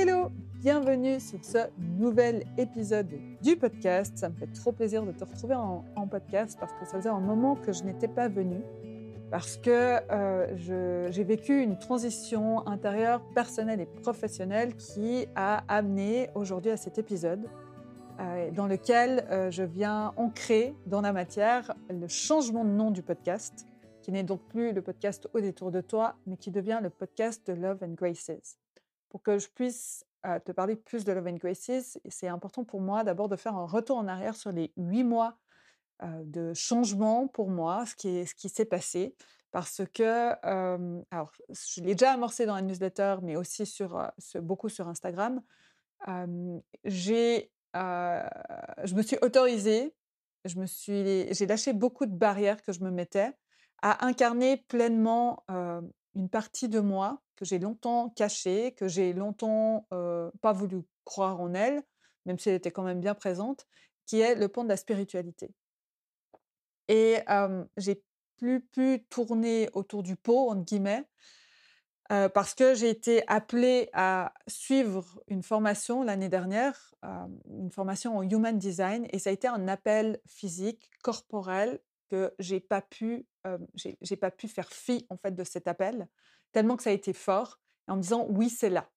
Hello, bienvenue sur ce nouvel épisode du podcast. Ça me fait trop plaisir de te retrouver en, podcast parce que ça faisait un moment que je n'étais pas venue, parce que euh, j'ai vécu une transition intérieure, personnelle et professionnelle qui a amené aujourd'hui à cet épisode euh, dans lequel euh, je viens ancrer dans la matière le changement de nom du podcast, qui n'est donc plus le podcast Au détour de toi, mais qui devient le podcast de Love and Graces. Pour que je puisse te parler plus de Love and Graces, c'est important pour moi d'abord de faire un retour en arrière sur les huit mois de changement pour moi, ce qui, s'est passé. Parce que, alors, je l'ai déjà amorcé dans la newsletter, mais aussi beaucoup sur Instagram. j'ai je me suis autorisée, je me suis, j'ai lâché beaucoup de barrières que je me mettais à incarner pleinement une partie de moi que j'ai longtemps cachée, que j'ai longtemps pas voulu croire en elle, même si elle était quand même bien présente, qui est le pont de la spiritualité. Et j'ai plus pu tourner autour du pot, entre guillemets, parce que j'ai été appelée à suivre une formation l'année dernière, une formation en Human Design, et ça a été un appel physique, corporel, que j'ai pas pu, j'ai pas pu faire fi en fait de cet appel, tellement que ça a été fort, en me disant oui c'est là.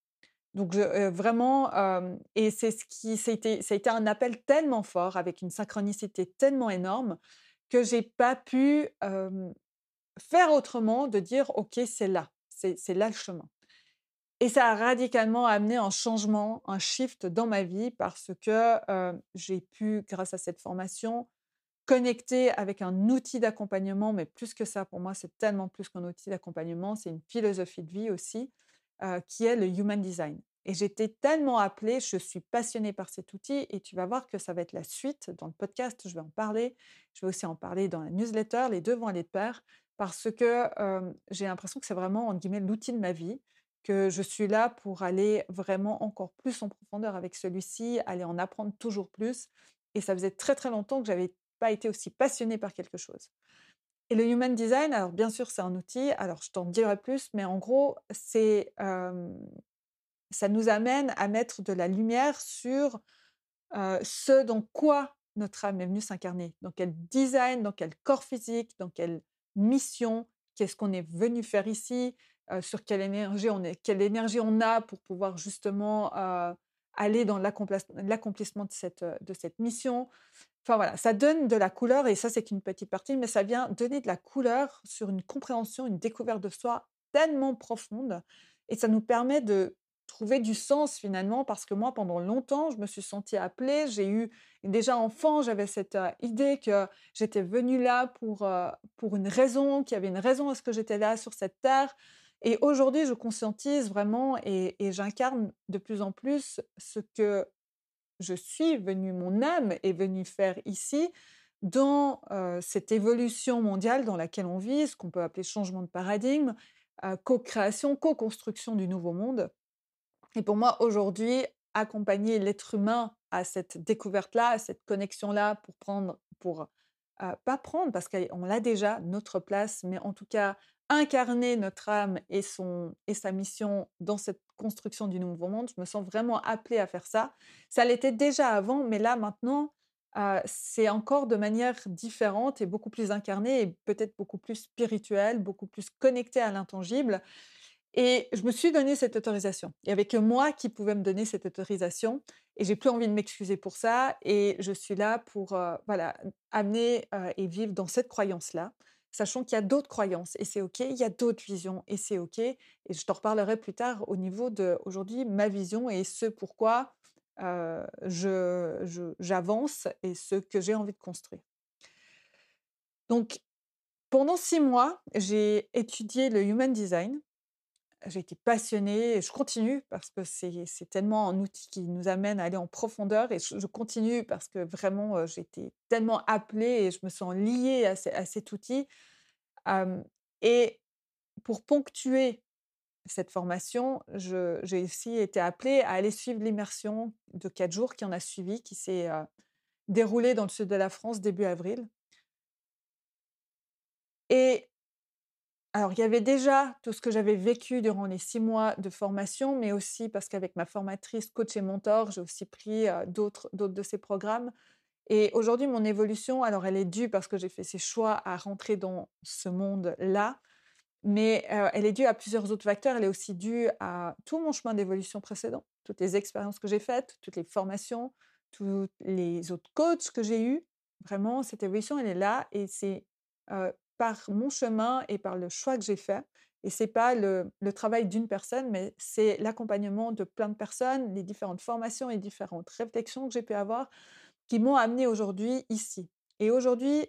Donc vraiment, et c'est ce qui, ça a, été, ça a été un appel tellement fort, avec une synchronicité tellement énorme, que j'ai pas pu faire autrement de dire ok c'est là c'est là le chemin. Et ça a radicalement amené un changement, un shift dans ma vie parce que j'ai pu, grâce à cette formation, connecter avec un outil d'accompagnement, mais plus que ça, pour moi, c'est tellement plus qu'un outil d'accompagnement, c'est une philosophie de vie aussi, qui est le Human Design. Et j'étais tellement appelée, je suis passionnée par cet outil et tu vas voir que ça va être la suite. Dans le podcast, je vais en parler. Je vais aussi en parler dans la newsletter. Les deux vont aller de pair parce que j'ai l'impression que c'est vraiment, entre guillemets, l'outil de ma vie, que je suis là pour aller vraiment encore plus en profondeur avec celui-ci, aller en apprendre toujours plus. Et ça faisait très très longtemps que j'avais pas été aussi passionnée par quelque chose. Et le Human Design, alors bien sûr, c'est un outil, alors je t'en dirai plus, mais en gros, c'est ça nous amène à mettre de la lumière sur ce dans quoi notre âme est venue s'incarner, dans quel design, dans quel corps physique, dans quel mission, qu'est-ce qu'on est venu faire ici, sur quelle énergie on est, quelle énergie on a pour pouvoir justement aller dans l'accomplissement de cette, de cette mission. Enfin voilà, ça donne de la couleur et ça c'est qu'une petite partie, mais ça vient donner de la couleur sur une compréhension, une découverte de soi tellement profonde et ça nous permet de trouver du sens finalement parce que moi pendant longtemps je me suis sentie appelée j'ai eu déjà enfant j'avais cette idée que j'étais venue là pour pour une raison qu'il y avait une raison à ce que j'étais là sur cette terre et aujourd'hui je conscientise vraiment et, j'incarne de plus en plus ce que je suis venue mon âme est venue faire ici dans cette évolution mondiale dans laquelle on vit ce qu'on peut appeler changement de paradigme co-création co-construction du nouveau monde. Et pour moi, aujourd'hui, accompagner l'être humain à cette découverte-là, à cette connexion-là, pour prendre, pour pas prendre, parce qu'on l'a déjà, notre place, mais en tout cas incarner notre âme et, son, et sa mission dans cette construction du nouveau monde. Je me sens vraiment appelée à faire ça. Ça l'était déjà avant, mais là maintenant, c'est encore de manière différente et beaucoup plus incarnée et peut-être beaucoup plus spirituelle, beaucoup plus connectée à l'intangible. Et je me suis donné cette autorisation. Il n'y avait que moi qui pouvais me donner cette autorisation. Et j'ai plus envie de m'excuser pour ça. Et je suis là pour euh, voilà, amener euh, et vivre dans cette croyance-là, sachant qu'il y a d'autres croyances et c'est OK. Il y a d'autres visions et c'est OK. Et je t'en reparlerai plus tard au niveau de aujourd'hui ma vision et ce pourquoi j'avance et ce que j'ai envie de construire. Donc, pendant six mois, j'ai étudié le Human Design j'ai été passionnée et je continue parce que c'est tellement un outil qui nous amène à aller en profondeur et je, continue parce que vraiment j'ai été tellement appelée et je me sens liée à, cet outil. et pour ponctuer cette formation, j'ai aussi été appelée à aller suivre l'immersion de quatre jours qui en a suivi, qui s'est déroulée dans le sud de la France début avril. Et Alors, il y avait déjà tout ce que j'avais vécu durant les 6 mois de formation, mais aussi parce qu'avec ma formatrice, coach et mentor, j'ai aussi pris, d'autres de ses programmes et aujourd'hui, mon évolution, alors elle est due parce que j'ai fait ces choix à rentrer dans ce monde-là, mais elle est due à plusieurs autres facteurs. Elle est aussi due à tout mon chemin d'évolution précédent, toutes les expériences que j'ai faites, toutes les formations, tous les autres coachs que j'ai eus. Vraiment, cette évolution, elle est là et c'est, par mon chemin et par le choix que j'ai fait et c'est pas le travail d'une personne, mais c'est l'accompagnement de plein de personnes, les différentes formations et différentes réflexions que j'ai pu avoir qui m'ont amenée aujourd'hui ici. Et aujourd'hui,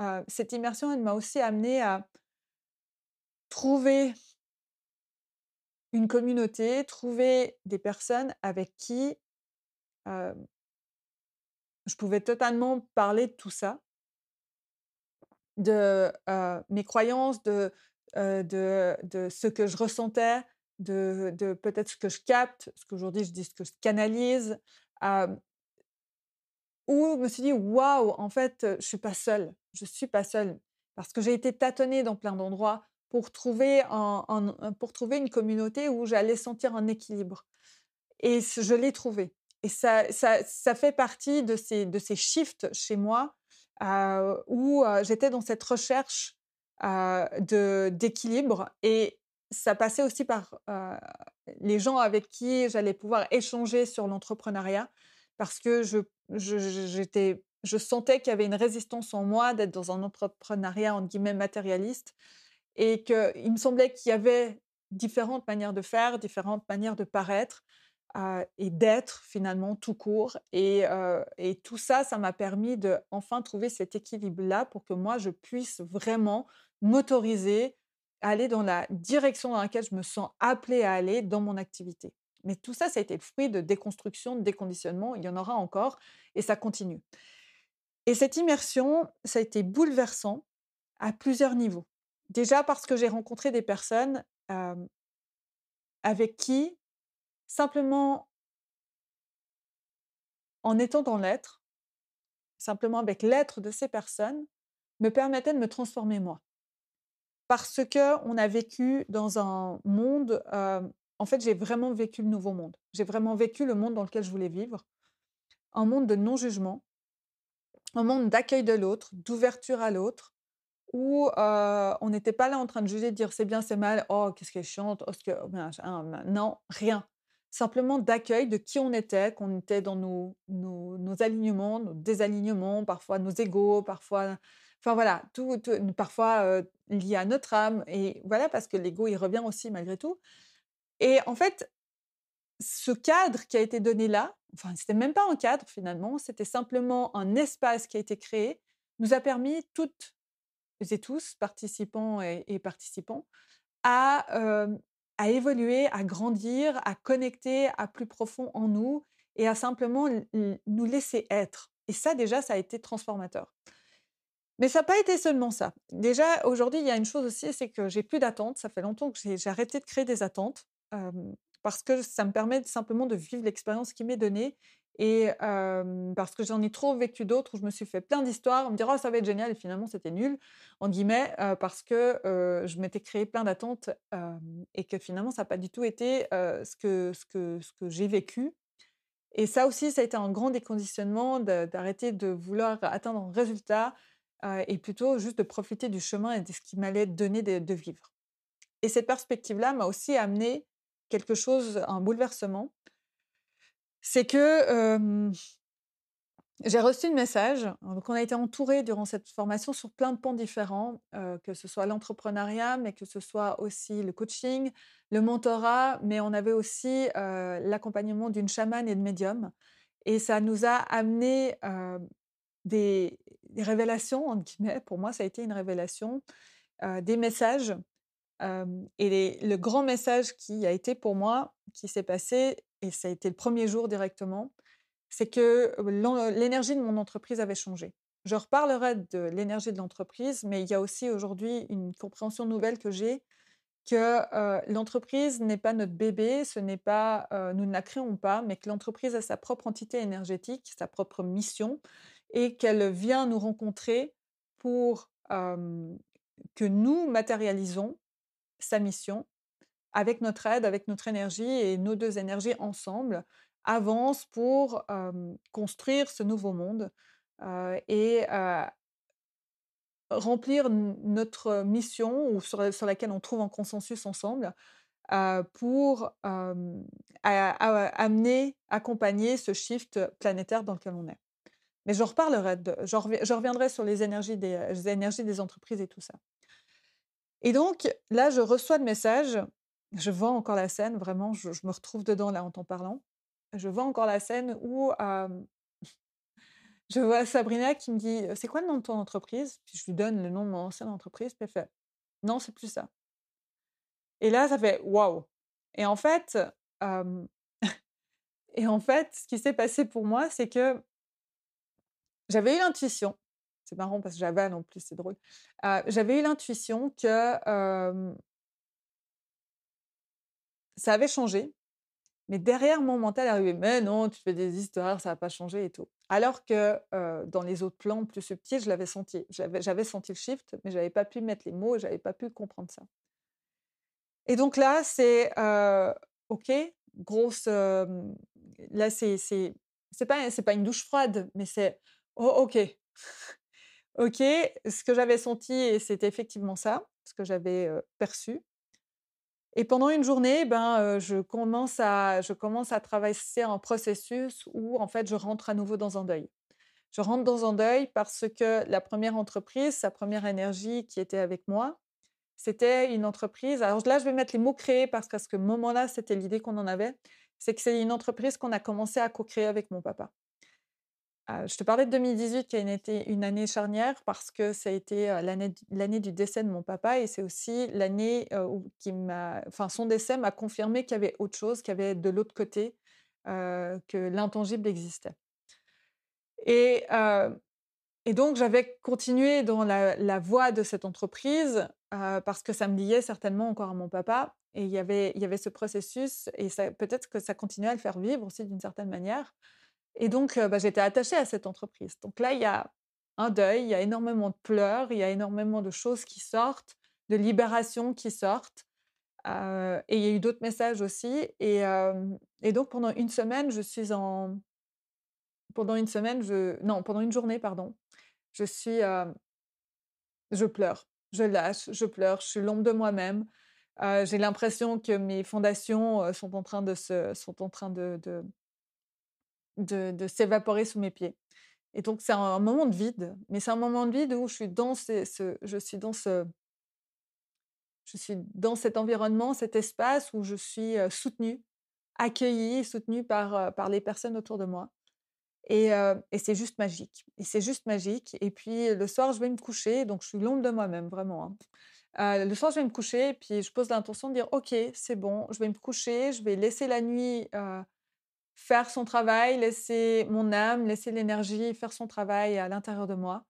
heu, cette immersion, elle m'a aussi amenée à trouver une communauté, trouver des personnes avec qui, hem je pouvais totalement parler de tout ça de, heu, mes croyances, de, heu, de de ce que je ressentais, de de peut-être ce que je capte, ce qu'aujourd'hui je dis ce que je canalise, où je me suis dit: «Waouh, en fait, je suis pas seule, je suis pas seule». Parce que j'ai été tâtonner dans plein d'endroits pour trouver un pour trouver une communauté où j'allais sentir un équilibre et je l'ai trouvé et ça ça ça fait partie de ces de ces shifts chez moi, où, heu, j'étais dans cette recherche, heu, de d'équilibre et ça passait aussi par, les gens avec qui j'allais pouvoir échanger sur l'entrepreneuriat parce que je j'étais je sentais qu'il y avait une résistance en moi d'être dans un entrepreneuriat entre guillemets «matérialiste» et qu'il me semblait qu'il y avait différentes manières de faire, différentes manières de paraître, et d'être finalement tout court et heu et tout ça, ça m'a permis d'enfin trouver cet équilibre-là pour que moi je puisse vraiment m'autoriser à aller dans la direction dans laquelle je me sens appelée à aller dans mon activité. Mais tout ça, ça a été le fruit de déconstruction, de déconditionnement, il y en aura encore et ça continue. Et cette immersion, ça a été bouleversant à plusieurs niveaux. Déjà parce que j'ai rencontré des personnes, hem avec qui, simplement en étant dans l'être, simplement avec l'être de ces personnes, me permettait de me transformer moi. Parce qu'on a vécu dans un monde, hem, en fait, j'ai vraiment vécu le nouveau monde. J'ai vraiment vécu le monde dans lequel je voulais vivre. Un monde de non-jugement, un monde d'accueil de l'autre, d'ouverture à l'autre, où, heu, on n'était pas là en train de juger, de dire: «C'est bien, c'est mal, oh qu'est-ce qu'elle est chiante, oh ce que ma» non, rien. Simplement d'accueil de qui on était, qu'on était dans nos nos alignements, nos désalignements, parfois nos égos, parfois enfin voilà, tout parfois, heu, lié à notre âme et voilà, parce que l'ego, il revient aussi malgré tout. Et en fait, ce cadre qui a été donné là, enfin c'était même pas un cadre finalement, c'était simplement un espace qui a été créé, nous a permis toutes et tous, participants et participants, à, hem, à évoluer, à grandir, à connecter à plus profond en nous et à simplement nous laisser être et ça déjà, ça a été transformateur. Mais ça a pas été seulement ça. Déjà aujourd'hui, il y a une chose aussi, c'est que j'ai plus d'attentes. Ça fait longtemps que j'ai arrêté de créer des attentes, hem, parce que ça me permet simplement de vivre l'expérience qui m'est donnée et parce que j'en ai trop vécu d'autres où je me suis fait plein d'histoires, me dire: «Oh ça va être génial» et finalement c'était «nul» entre guillemets, parce que, je m'étais créé plein d'attentes, et que finalement ça a pas du tout été, ce que ce que ce que j'ai vécu. Et ça aussi, ça a été un grand déconditionnement d'arrêter de vouloir atteindre un résultat, et plutôt juste de profiter du chemin et de ce qui m'allait donner de de vivre. Et cette perspective-là m'a aussi amené quelque chose, un bouleversement c'est que, j'ai reçu le message, donc on a été entourés durant cette formation sur plein de pans différents, que ce soit l'entrepreneuriat, mais que ce soit aussi le coaching, le mentorat, mais on avait aussi, l'accompagnement d'une chamane et de médium et ça nous a amené, des «révélations» entre guillemets. Pour moi, ça a été une révélation, des messages, et le grand message qui a été pour moi, qui s'est passé et ça a été le 1er jour directement, c'est que l'énergie de mon entreprise avait changé. Je reparlerai de l'énergie de l'entreprise, mais il y a aussi aujourd'hui une compréhension nouvelle que j'ai, que, l'entreprise n'est pas notre bébé, ce n'est pas, nous ne la créons pas, mais que l'entreprise a sa propre entité énergétique, sa propre mission et qu'elle vient nous rencontrer pour, que nous matérialisons sa mission avec notre aide, avec notre énergie et nos deux énergies ensemble avancent pour construire ce nouveau monde et remplir notre mission ou sur, laquelle on trouve un consensus ensemble pour amener, accompagner ce shift planétaire dans lequel on est. Mais je reparlerai, je, reviendrai sur les énergies des, énergies des entreprises et tout ça. Et donc, là, je reçois le message, je vois encore la scène, vraiment, je, me retrouve dedans là en t'en parlant. Je vois encore la scène où je vois Sabrina qui me dit C'est quoi le nom de ton entreprise? Puis je lui donne le nom de mon ancienne entreprise, puis elle fait Non, c'est plus ça. Et là, ça fait waouh. Et en fait, et en fait, ce qui s'est passé pour moi, c'est que j'avais eu l'intuition. C'est marrant parce que j'avais non plus, c'est drôle. j'avais eu l'intuition que ça avait changé, mais derrière mon mental arrivait mais non, tu fais des histoires, ça n'a pas changé et tout. Alors que dans les autres plans plus subtils, je l'avais senti. J'avais senti le shift, mais je n'avais pas pu mettre les mots, je n'avais pas pu comprendre ça. Et donc là, c'est OK, grosse. là, c'est c'est pas pas une douche froide, mais c'est oh, OK. OK, ce que j'avais senti, et c'était effectivement ça, ce que j'avais perçu. Et pendant une journée, ben, je, commence à, je commence à traverser un processus où, en fait, je rentre à nouveau dans un deuil. Je rentre dans un deuil parce que la première entreprise, sa première énergie qui était avec moi, c'était une entreprise. Alors là, je vais mettre les mots créés parce qu'à ce moment-là, c'était l'idée qu'on en avait. C'est que c'est une entreprise qu'on a commencé à co-créer avec mon papa. Euh, je te parlais de 2018 qui a été une année charnière parce que ça a été l'année du décès de mon papa et c'est aussi l'année où qui enfin son décès m'a confirmé qu'il y avait autre chose, qu'il y avait de l'autre côté, que l'intangible existait. Et, et donc j'avais continué dans la, la, voie de cette entreprise parce que ça me liait certainement encore à mon papa et il y avait, il y avait ce processus et peut-être que ça continuait à le faire vivre aussi d'une certaine manière. Et donc, bah, j'étais attachée à cette entreprise. Donc là, il y a un deuil, il y a énormément de pleurs, il y a énormément de choses qui sortent, de libérations qui sortent. et il y a eu d'autres messages aussi. Et, donc, pendant une semaine, je suis en... Pendant une semaine, je... Non, pendant une journée, pardon. Je suis... Je pleure. Je lâche, je pleure. Je suis l'ombre de moi-même. J'ai l'impression que mes fondations sont en train de se... sont en train de, s'évaporer sous mes pieds. Et donc, c'est un, moment de vide, mais c'est un moment de vide où je suis dans ce, je suis dans ce, je suis dans cet environnement, cet espace où je suis soutenue, accueillie, soutenue par, par les personnes autour de moi. Et, et c'est juste magique. Et c'est juste magique. Et puis, le soir, je vais me coucher, donc je suis l'ombre de moi-même, vraiment. Hein. le soir, je vais me coucher, puis je pose l'intention de dire, OK, c'est bon, je vais me coucher, je vais laisser la nuit faire son travail, laisser mon âme, laisser l'énergie faire son travail à l'intérieur de moi.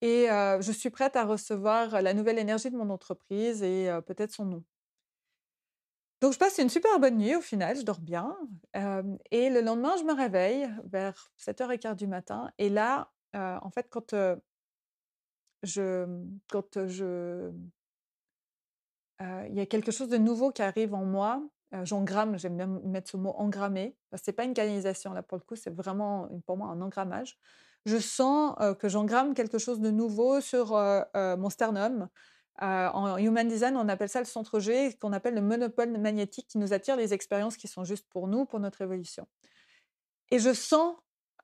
Et je suis prête à recevoir la nouvelle énergie de mon entreprise et peut-être son nom. Donc je passe une super bonne nuit au final, je dors bien. et le lendemain, je me réveille vers 7h15 du matin. Et là, en fait, quand je... Quand je il y a quelque chose de nouveau qui arrive en moi, j'engramme, j'aime bien mettre ce mot engrammer. Ce n'est pas une canalisation, là, pour le coup, c'est vraiment, pour moi, un engrammage. Je sens que j'engramme quelque chose de nouveau sur mon sternum. en Human Design, on appelle ça le centre G, qu'on appelle le monopole magnétique qui nous attire les expériences qui sont justes pour nous, pour notre évolution. Et je sens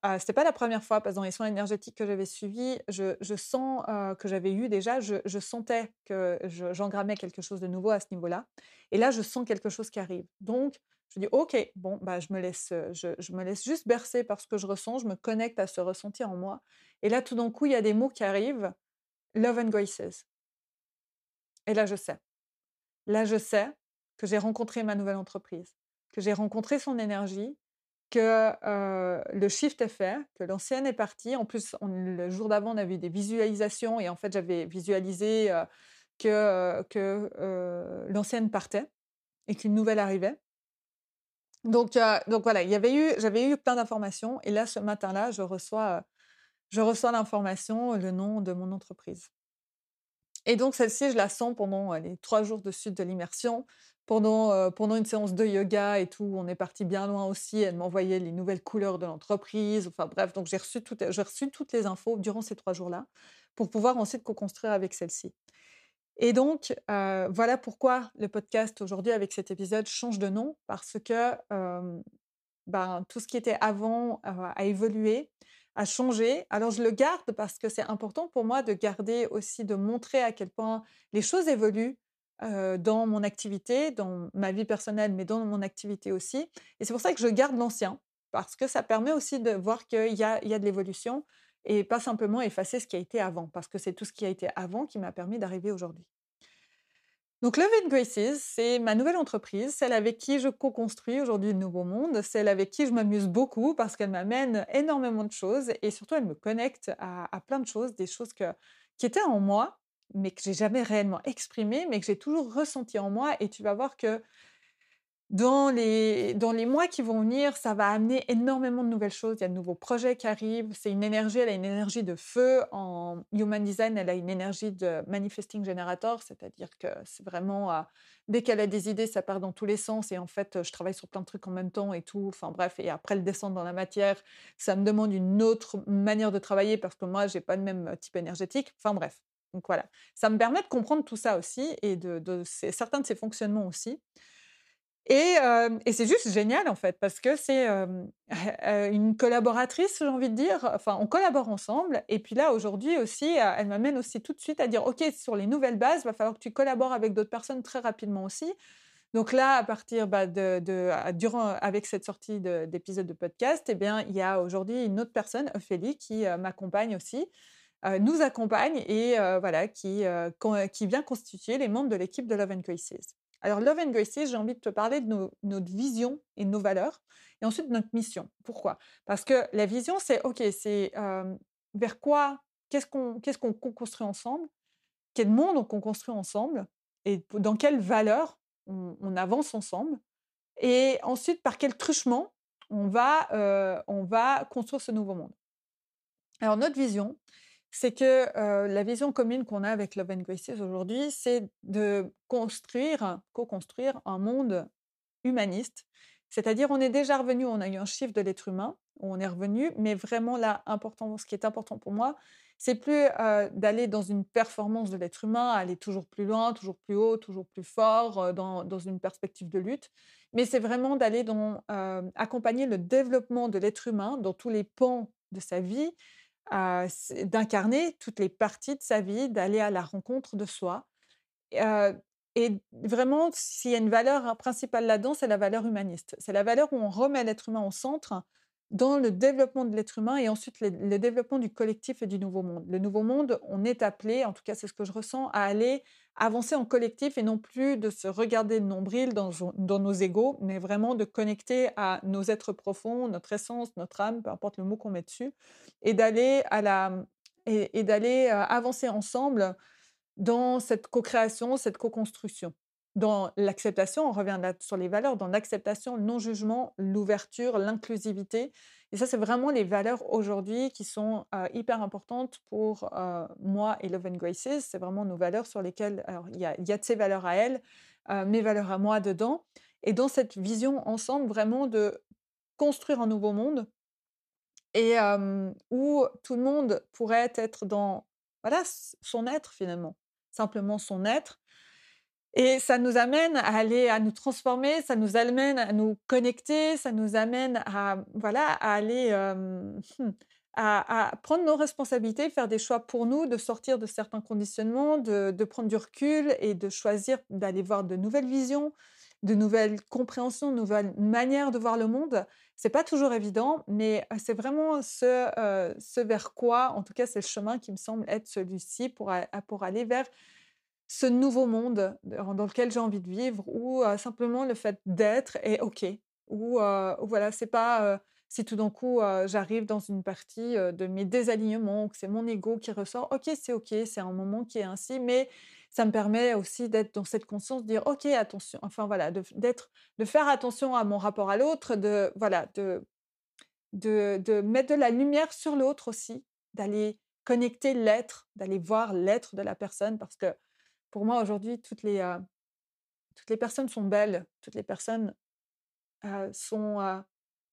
ce c'était pas la première fois, parce que dans les soins énergétiques que j'avais suivis, je, sens que j'avais eu déjà, je, sentais que j'engrammais quelque chose de nouveau à ce niveau-là. Et là, je sens quelque chose qui arrive. Donc, je dis, OK, bon, bah, je, me laisse, je, me laisse juste bercer par ce que je ressens, je me connecte à ce ressenti en moi. Et là, tout d'un coup, il y a des mots qui arrivent, Love and Graces. Et là, je sais. Là, je sais que j'ai rencontré ma nouvelle entreprise, que j'ai rencontré son énergie, que le shift est fait, que l'ancienne est partie. En plus, le jour d'avant, on a vu des visualisations et en fait, j'avais visualisé que, l'ancienne partait et qu'une nouvelle arrivait. Donc, voilà, avait eu, j'avais eu plein d'informations et là, ce matin-là, je reçois, je reçois l'information, le nom de mon entreprise. Et donc celle-ci, je la sens pendant les trois jours de suite de l'immersion, pendant, pendant une séance de yoga et tout. On est parti bien loin aussi. Elle m'envoyait les nouvelles couleurs de l'entreprise. Enfin bref, donc j'ai reçu, j'ai reçu toutes les infos durant ces trois jours-là pour pouvoir ensuite co-construire avec celle-ci. Et donc, voilà pourquoi le podcast aujourd'hui, avec cet épisode, change de nom, parce que ben, tout ce qui était avant a évolué, a changé. Alors, je le garde parce que c'est important pour moi de garder aussi, de montrer à quel point les choses évoluent dans mon activité, dans ma vie personnelle, mais dans mon activité aussi. Et c'est pour ça que je garde l'ancien, parce que ça permet aussi de voir qu'il y a, il y a de l'évolution et pas simplement effacer ce qui a été avant, parce que c'est tout ce qui a été avant qui m'a permis d'arriver aujourd'hui. Donc Love and Graces, c'est ma nouvelle entreprise, celle avec qui je co-construis aujourd'hui le nouveau monde, celle avec qui je m'amuse beaucoup parce qu'elle m'amène énormément de choses et surtout elle me connecte à, plein de choses, des choses qui étaient en moi, mais que j'ai jamais réellement exprimées, mais que j'ai toujours ressenti en moi. Et tu vas voir que dans les, dans les mois qui vont venir, ça va amener énormément de nouvelles choses. Il y a de nouveaux projets qui arrivent. C'est une énergie, elle a une énergie de feu. En Human Design, elle a une énergie de Manifesting Generator, c'est-à-dire que c'est vraiment, euh, dès qu'elle a des idées, ça part dans tous les sens. Et en fait, je travaille sur plein de trucs en même temps et tout. Enfin bref, et après le descendre dans la matière, ça me demande une autre manière de travailler parce que moi, j'ai pas le même type énergétique. Enfin bref. Donc voilà, ça me permet de comprendre tout ça aussi et de, de certains de ces fonctionnements aussi. Et, c'est juste génial en fait, parce que c'est une collaboratrice, j'ai envie de dire. Enfin, on collabore ensemble. Et puis là, aujourd'hui aussi, elle m'amène aussi tout de suite à dire, OK, sur les nouvelles bases, va falloir que tu collabores avec d'autres personnes très rapidement aussi. Donc là, à partir bah, durant, avec cette sortie d'épisode de, podcast, eh bien, il y a aujourd'hui une autre personne, Ophélie, qui m'accompagne aussi, nous accompagne et voilà, qui, qui vient constituer les membres de l'équipe de Love and Crisis. Alors, Love and Graces, j'ai envie de te parler de notre vision et de nos valeurs, et ensuite de notre mission. Pourquoi? Parce que la vision, c'est OK, c'est vers quoi, qu'est-ce qu'on qu'est-ce qu'on construit ensemble, quel monde on construit ensemble, et dans quelles valeurs on, avance ensemble, et ensuite par quel truchement on va, on va construire ce nouveau monde? Alors, notre vision, c'est que la vision commune qu'on a avec Love and Graces aujourd'hui, c'est de construire, co-construire un monde humaniste. C'est-à-dire, on est déjà revenu, on a eu un chiffre de l'être humain, on est revenu, mais vraiment là, important, ce qui est important pour moi, c'est plus d'aller dans une performance de l'être humain, aller toujours plus loin, toujours plus haut, toujours plus fort, dans, une perspective de lutte, mais c'est vraiment d'aller accompagner le développement de l'être humain dans tous les pans de sa vie, d'incarner toutes les parties de sa vie, d'aller à la rencontre de soi. et vraiment, s'il y a une valeur hein, principale là-dedans, c'est la valeur humaniste. C'est la valeur où on remet l'être humain au centre dans le développement de l'être humain et ensuite le, développement du collectif et du nouveau monde. Le nouveau monde, on est appelé, en tout cas c'est ce que je ressens, à aller avancer en collectif et non plus de se regarder le nombril dans, dans nos égaux, mais vraiment de connecter à nos êtres profonds, notre essence, notre âme, peu importe le mot qu'on met dessus, et d'aller à la et, d'aller euh, avancer ensemble dans cette co-création, cette co-construction dans l'acceptation, on revient sur les valeurs, dans l'acceptation, le non-jugement, l'ouverture, l'inclusivité. Et ça, c'est vraiment les valeurs aujourd'hui qui sont hyper importantes pour moi et Love and Graces. C'est vraiment nos valeurs sur lesquelles, il y a, y a, de ces valeurs à elle, mes valeurs à moi dedans. Et dans cette vision ensemble, vraiment de construire un nouveau monde et où tout le monde pourrait être dans voilà, son être finalement, simplement son être et ça nous amène à aller, à nous transformer, ça nous amène à nous connecter, ça nous amène à, voilà, à aller, hum, à, prendre nos responsabilités, faire des choix pour nous, de sortir de certains conditionnements, de, prendre du recul et de choisir d'aller voir de nouvelles visions, de nouvelles compréhensions, de nouvelles manières de voir le monde. C'est pas toujours évident, mais c'est vraiment ce, vers quoi, en tout cas, c'est le chemin qui me semble être celui-ci pour aller vers ce nouveau monde dans lequel j'ai envie de vivre, ou simplement le fait d'être est OK. Ou voilà, c'est pas si tout d'un coup j'arrive dans une partie de mes désalignements, que c'est mon ego qui ressort, ok, c'est ok, c'est un moment qui est ainsi, mais ça me permet aussi d'être dans cette conscience, de dire ok, attention, enfin voilà, d'être, de, faire attention à mon rapport à l'autre, de voilà, de, de, de mettre de la lumière sur l'autre aussi, d'aller connecter l'être, d'aller voir l'être de la personne, parce que pour moi aujourd'hui, toutes les, toutes les personnes sont belles, toutes les personnes sont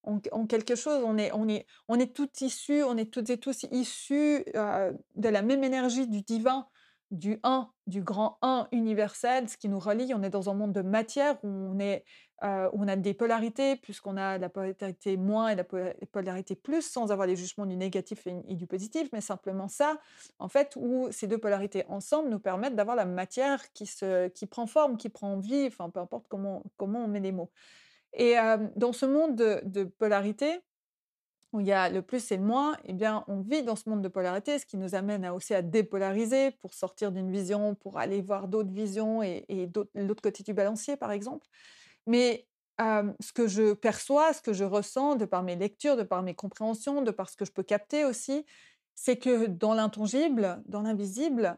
ont, quelque chose. On est, on est, on est toutes issus, on est toutes et tous issus de la même énergie du divin, du un, du grand un universel, ce qui nous relie. On est dans un monde de matière où on on a des polarités, puisqu'on a la polarité moins et la polarité plus, sans avoir les jugements du négatif et, du positif, mais simplement ça, en fait, où ces deux polarités ensemble nous permettent d'avoir la matière qui, se, prend forme, qui prend vie, enfin peu importe comment, comment on met les mots. Et dans ce monde de, polarité, où il y a le plus et le moins, eh bien, on vit dans ce monde de polarité, ce qui nous amène aussi à dépolariser pour sortir d'une vision, pour aller voir d'autres visions et, l'autre côté du balancier, par exemple. Mais ce que je perçois, ce que je ressens de par mes lectures, de par mes compréhensions, de par ce que je peux capter aussi, c'est que dans l'intangible, dans l'invisible,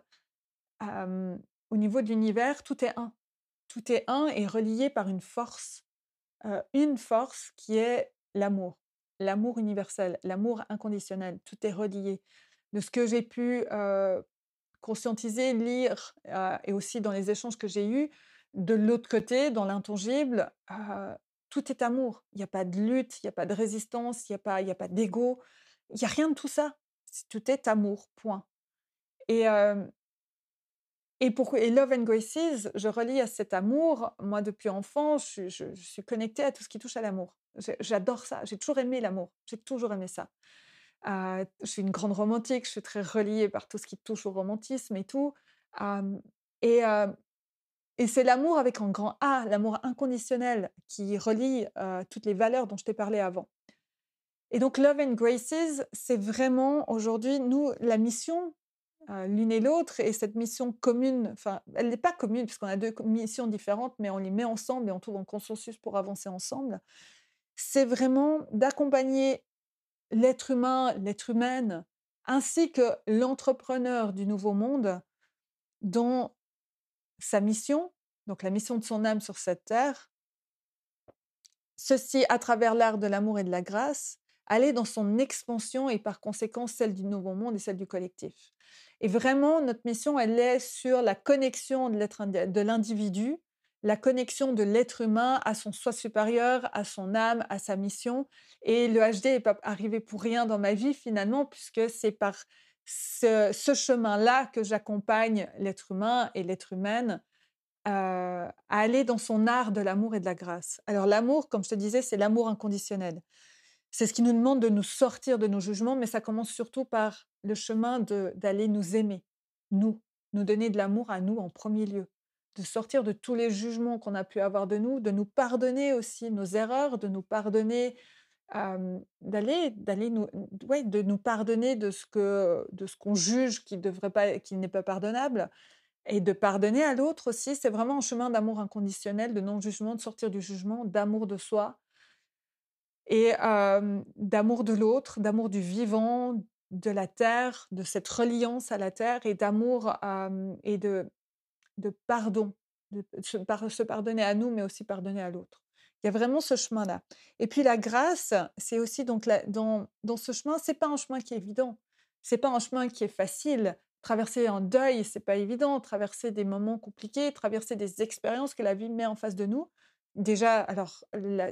au niveau de l'univers, tout est un. Tout est un et relié par une force une force qui est l'amour, l'amour universel, l'amour inconditionnel. Tout est relié. De ce que j'ai pu conscientiser, lire, et aussi dans les échanges que j'ai eus, de l'autre côté, dans l'intangible, tout est amour. Il n'y a pas de lutte, il n'y a pas de résistance, il n'y a pas, pas d'ego, il n'y a rien de tout ça. Tout est amour, point. Et, et, pour, et Love and Graces, je relis à cet amour. Moi, depuis enfant, je, suis connectée à tout ce qui touche à l'amour. J'adore ça. J'ai toujours aimé l'amour. J'ai toujours aimé ça. Euh, je suis une grande romantique. Je suis très reliée par tout ce qui touche au romantisme et tout. et, et c'est l'amour avec un grand A, l'amour inconditionnel qui relie toutes les valeurs dont je t'ai parlé avant. Et donc, Love and Graces, c'est vraiment aujourd'hui, nous, la mission l'une et l'autre. Et cette mission commune, enfin, elle n'est pas commune puisqu'on a deux missions différentes, mais on les met ensemble et on trouve un consensus pour avancer ensemble. C'est vraiment d'accompagner l'être humain, l'être humaine, ainsi que l'entrepreneur du nouveau monde dans sa mission, donc la mission de son âme sur cette terre, ceci à travers l'art de l'amour et de la grâce, aller dans son expansion et par conséquent celle du nouveau monde et celle du collectif. Et vraiment, notre mission, elle est sur la connexion de l'individu, la connexion de l'être humain à son soi supérieur, à son âme, à sa mission. Et le HD n'est pas arrivé pour rien dans ma vie finalement, puisque c'est par ce, chemin-là que j'accompagne l'être humain et l'être humaine euh, à aller dans son art de l'amour et de la grâce. Alors l'amour, comme je te disais, c'est l'amour inconditionnel. C'est ce qui nous demande de nous sortir de nos jugements, mais ça commence surtout par le chemin d'aller nous aimer, nous, nous donner de l'amour à nous en premier lieu, de sortir de tous les jugements qu'on a pu avoir de nous, de nous pardonner aussi nos erreurs, de nous pardonner, d'aller, d'aller nous, ouais, de nous pardonner de ce que, de ce qu'on juge qui devrait pas, qui n'est pas pardonnable, et de pardonner à l'autre aussi. C'est vraiment un chemin d'amour inconditionnel, de non-jugement, de sortir du jugement, d'amour de soi, et d'amour de l'autre, d'amour du vivant, de la terre, de cette reliance à la terre et d'amour et de, pardon, de se, pardonner à nous, mais aussi pardonner à l'autre. Il y a vraiment ce chemin-là. Et puis la grâce, c'est aussi donc dans, dans ce chemin, c'est pas un chemin qui est évident. C'est pas un chemin qui est facile. Traverser un deuil, c'est pas évident. Traverser des moments compliqués, traverser des expériences que la vie met en face de nous, déjà, alors,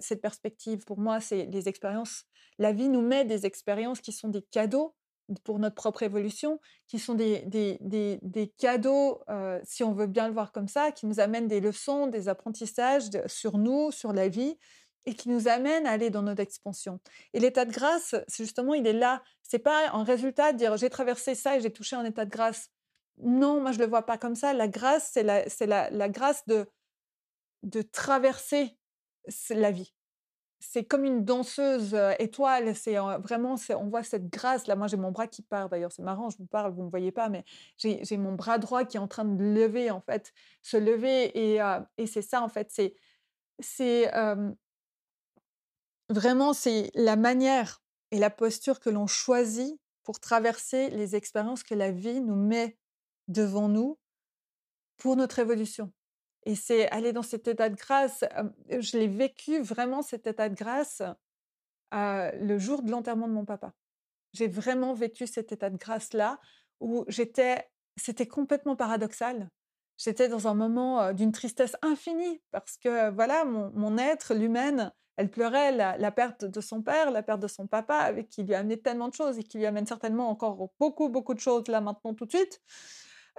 cette perspective, pour moi, c'est les expériences. La vie nous met des expériences qui sont des cadeaux pour notre propre évolution, qui sont des, des, cadeaux, si on veut bien le voir comme ça, qui nous amènent des leçons, des apprentissages sur nous, sur la vie, et qui nous amènent à aller dans notre expansion. Et l'état de grâce, justement, il est là. C'est pas un résultat de dire j'ai traversé ça et j'ai touché un état de grâce. Non, moi je le vois pas comme ça. La grâce, c'est la, la, la grâce de de traverser la vie. C'est comme une danseuse étoile, c'est vraiment, on voit cette grâce. Là, moi, j'ai mon bras qui part, d'ailleurs, c'est marrant, je vous parle, vous ne me voyez pas, mais j'ai mon bras droit qui est en train de lever, en fait, se lever, et, c'est ça, en fait, c'est vraiment, c'est la manière et la posture que l'on choisit pour traverser les expériences que la vie nous met devant nous pour notre évolution. Et c'est aller dans cet état de grâce. Je l'ai vécu vraiment, cet état de grâce, le jour de l'enterrement de mon papa. j'ai vraiment vécu cet état de grâce-là où j'étais, c'était complètement paradoxal. J'étais dans un moment d'une tristesse infinie parce que voilà, mon, être, l'humaine, elle pleurait la, perte de son père, la perte de son papa, avec qui lui a tellement de choses et qui lui amène certainement encore beaucoup, beaucoup de choses là maintenant tout de suite.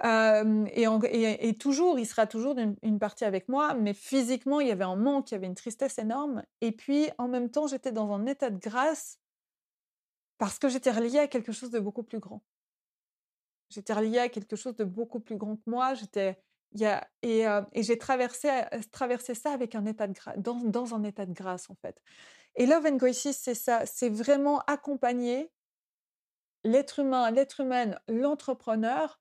Et, toujours, il sera toujours une, partie avec moi, mais physiquement, il y avait un manque, il y avait une tristesse énorme. Et puis, en même temps, j'étais dans un état de grâce parce que j'étais reliée à quelque chose de beaucoup plus grand. J'étais reliée à quelque chose de beaucoup plus grand que moi. J'étais et, j'ai traversé, traversé ça avec un état de dans, dans, un état de grâce, en fait. Et Love and Graces, c'est ça, c'est vraiment accompagner l'être humain, l'être humaine, l'entrepreneur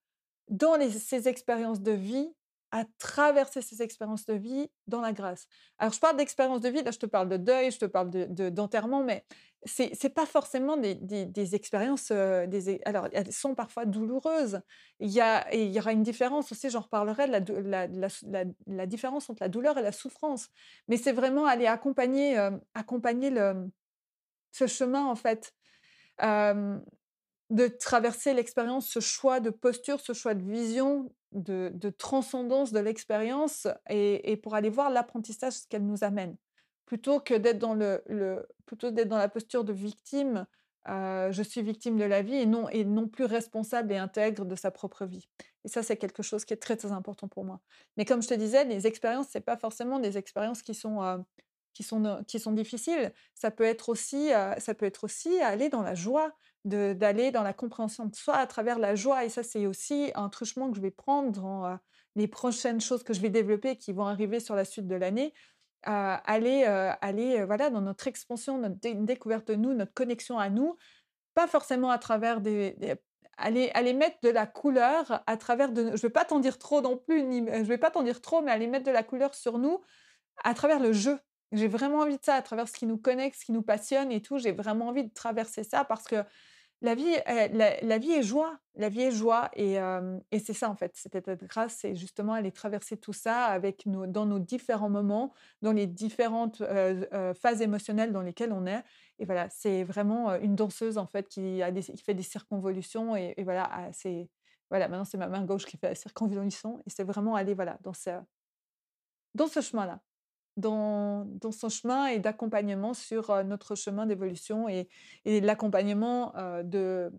dans les, ses expériences de vie à traverser ces expériences de vie dans la grâce. Alors, je parle d'expériences de vie, là, je te parle de deuil, je te parle d'enterrement, de, mais c'est n'est pas forcément des, expériences. des, alors, elles sont parfois douloureuses. Il y, a, il y aura une différence aussi, j'en reparlerai, de la, différence entre la douleur et la souffrance. Mais c'est vraiment aller accompagner, accompagner le, ce chemin, en fait de traverser l'expérience, ce choix de posture, ce choix de vision, de, transcendance de l'expérience, et, pour aller voir l'apprentissage ce qu'elle nous amène, plutôt que d'être dans le, plutôt d'être dans la posture de victime. Euh, je suis victime de la vie et non et non plus responsable et intègre de sa propre vie. Et ça, c'est quelque chose qui est très très important pour moi. Mais comme je te disais, les expériences, c'est pas forcément des expériences qui sont euh, qui sont qui sont difficiles. Ça peut être aussi euh, ça peut être aussi aller dans la joie, d'aller dans la compréhension de soi à travers la joie. Et ça, c'est aussi un truchement que je vais prendre dans euh, les prochaines choses que je vais développer qui vont arriver sur la suite de l'année. Euh, aller euh, aller voilà, dans notre expansion, notre découverte de nous, notre connexion à nous, pas forcément à travers des, aller, aller, mettre de la couleur à travers de. Je vais pas t'en dire trop non plus, ni, je vais pas t'en dire trop, mais aller mettre de la couleur sur nous à travers le jeu. J'ai vraiment envie de ça, à travers ce qui nous connecte, ce qui nous passionne et tout. J'ai vraiment envie de traverser ça parce que la vie, la, vie est joie, la vie est joie, et, c'est ça en fait, cet état de grâce, c'est justement aller traverser tout ça avec dans nos différents moments, dans les différentes phases émotionnelles dans lesquelles on est. Et voilà, c'est vraiment une danseuse en fait qui, a qui fait des circonvolutions, et, voilà, ah, c'est voilà, maintenant c'est ma main gauche qui fait la circonvolution, et c'est vraiment aller voilà dans ce, dans ce chemin-là dans, son chemin et d'accompagnement sur notre chemin d'évolution et, l'accompagnement de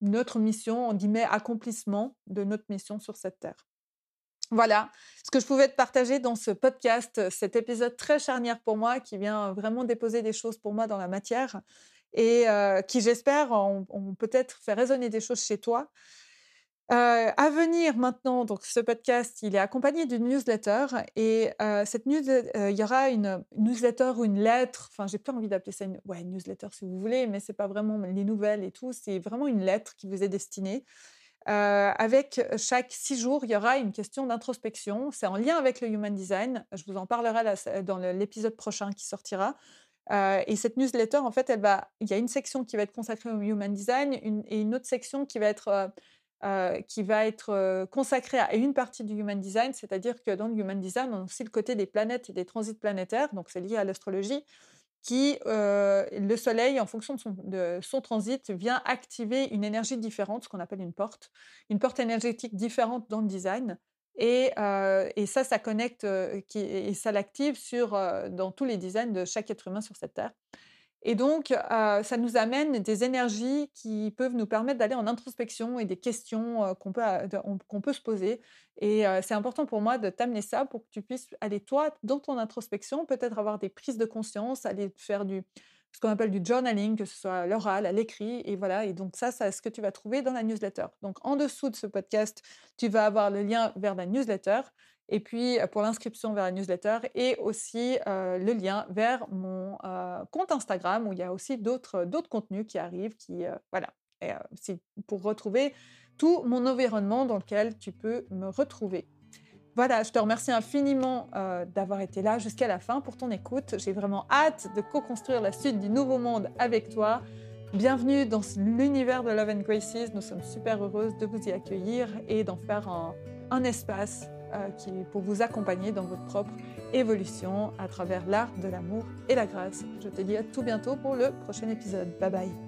notre mission, on dit mais accomplissement de notre mission sur cette terre. Voilà ce que je pouvais te partager dans ce podcast, cet épisode très charnière pour moi qui vient vraiment déposer des choses pour moi dans la matière et qui, j'espère, ont, peut-être fait résonner des choses chez toi. À venir maintenant, donc ce podcast, il est accompagné d'une newsletter et cette newsletter, euh, il y aura une, newsletter ou une lettre. Enfin, j'ai pas envie d'appeler ça une, newsletter si vous voulez, mais c'est pas vraiment les nouvelles et tout. C'est vraiment une lettre qui vous est destinée. avec chaque six jours, il y aura une question d'introspection. C'est en lien avec le Human Design. Je vous en parlerai dans l'épisode prochain qui sortira. et cette newsletter, en fait, elle va, il y a une section qui va être consacrée au Human Design et une autre section qui va être qui va être euh, consacré à une partie du Human Design, c'est-à-dire que dans le Human Design, on a aussi le côté des planètes et des transits planétaires, donc c'est lié à l'astrologie, qui, euh, le Soleil, en fonction de son, transit, vient activer une énergie différente, ce qu'on appelle une porte, une porte énergétique différente dans le design. Et, ça, ça connecte et ça l'active sur dans tous les designs de chaque être humain sur cette terre. Et donc, ça nous amène des énergies qui peuvent nous permettre d'aller en introspection et des questions qu'on peut, qu'on peut se poser. Et c'est important pour moi de t'amener ça pour que tu puisses aller, toi, dans ton introspection, peut-être avoir des prises de conscience, aller faire du, ce qu'on appelle du journaling, que ce soit à l'oral, à l'écrit. Et voilà. Et donc, ça, c'est ce que tu vas trouver dans la newsletter. Donc, en dessous de ce podcast, tu vas avoir le lien vers la newsletter et puis pour l'inscription vers la newsletter et aussi le lien vers mon compte Instagram où il y a aussi d'autres contenus qui arrivent qui voilà et, c'est pour retrouver tout mon environnement dans lequel tu peux me retrouver. Voilà, je te remercie infiniment d'avoir été là jusqu'à la fin pour ton écoute. J'ai vraiment hâte de co-construire la suite du nouveau monde avec toi. Bienvenue dans l'univers de Love and Graces. Nous sommes super heureuses de vous y accueillir et d'en faire un, un espace euh, qui, pour vous accompagner dans votre propre évolution à travers l'art de l'amour et la grâce. Je te dis à tout bientôt pour le prochain épisode. Bye bye.